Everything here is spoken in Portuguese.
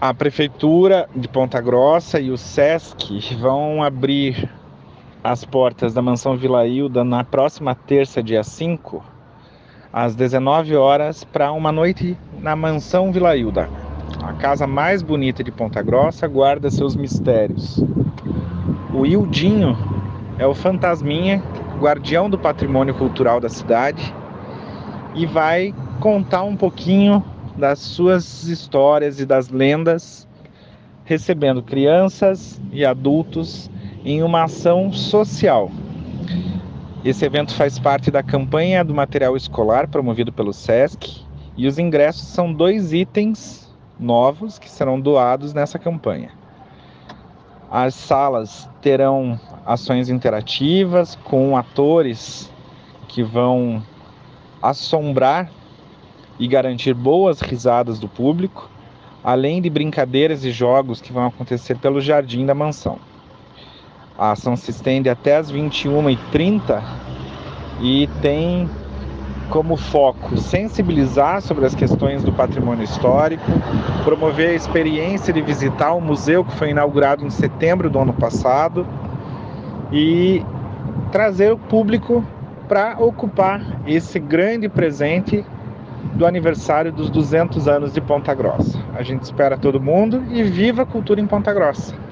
A Prefeitura de Ponta Grossa e o SESC vão abrir as portas da Mansão Vila Hilda na próxima terça, dia 5, às 19 horas, para uma noite na Mansão Vila Hilda. A casa mais bonita de Ponta Grossa guarda seus mistérios. O Hildinho é o fantasminha, guardião do patrimônio cultural da cidade, e vai contar um pouquinho das suas histórias e das lendas, recebendo crianças e adultos em uma ação social. Esse evento faz parte da campanha do material escolar promovido pelo SESC e os ingressos são dois itens novos que serão doados nessa campanha. As salas terão ações interativas com atores que vão assombrar e garantir boas risadas do público, além de brincadeiras e jogos que vão acontecer pelo jardim da mansão. A ação se estende até as 21h30 e tem como foco sensibilizar sobre as questões do patrimônio histórico, promover a experiência de visitar o museu que foi inaugurado em setembro do ano passado e trazer o público para ocupar esse grande presente do aniversário dos 200 anos de Ponta Grossa. A gente espera todo mundo e viva a cultura em Ponta Grossa!